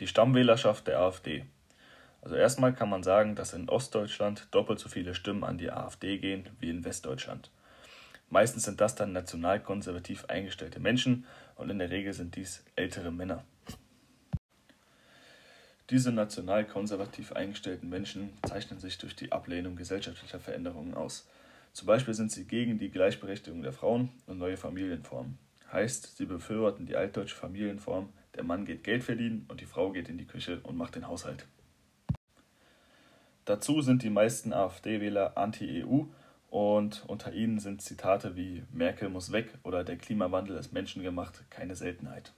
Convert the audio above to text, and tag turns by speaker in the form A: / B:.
A: Die Stammwählerschaft der AfD. Also erstmal kann man sagen, dass in Ostdeutschland doppelt so viele Stimmen an die AfD gehen wie in Westdeutschland. Meistens sind das dann nationalkonservativ eingestellte Menschen und in der Regel sind dies ältere Männer. Diese nationalkonservativ eingestellten Menschen zeichnen sich durch die Ablehnung gesellschaftlicher Veränderungen aus. Zum Beispiel sind sie gegen die Gleichberechtigung der Frauen und neue Familienformen. Heißt, sie befürworten die altdeutsche Familienform, der Mann geht Geld verdienen und die Frau geht in die Küche und macht den Haushalt. Dazu sind die meisten AfD-Wähler anti-EU und unter ihnen sind Zitate wie Merkel muss weg oder der Klimawandel ist menschengemacht keine Seltenheit.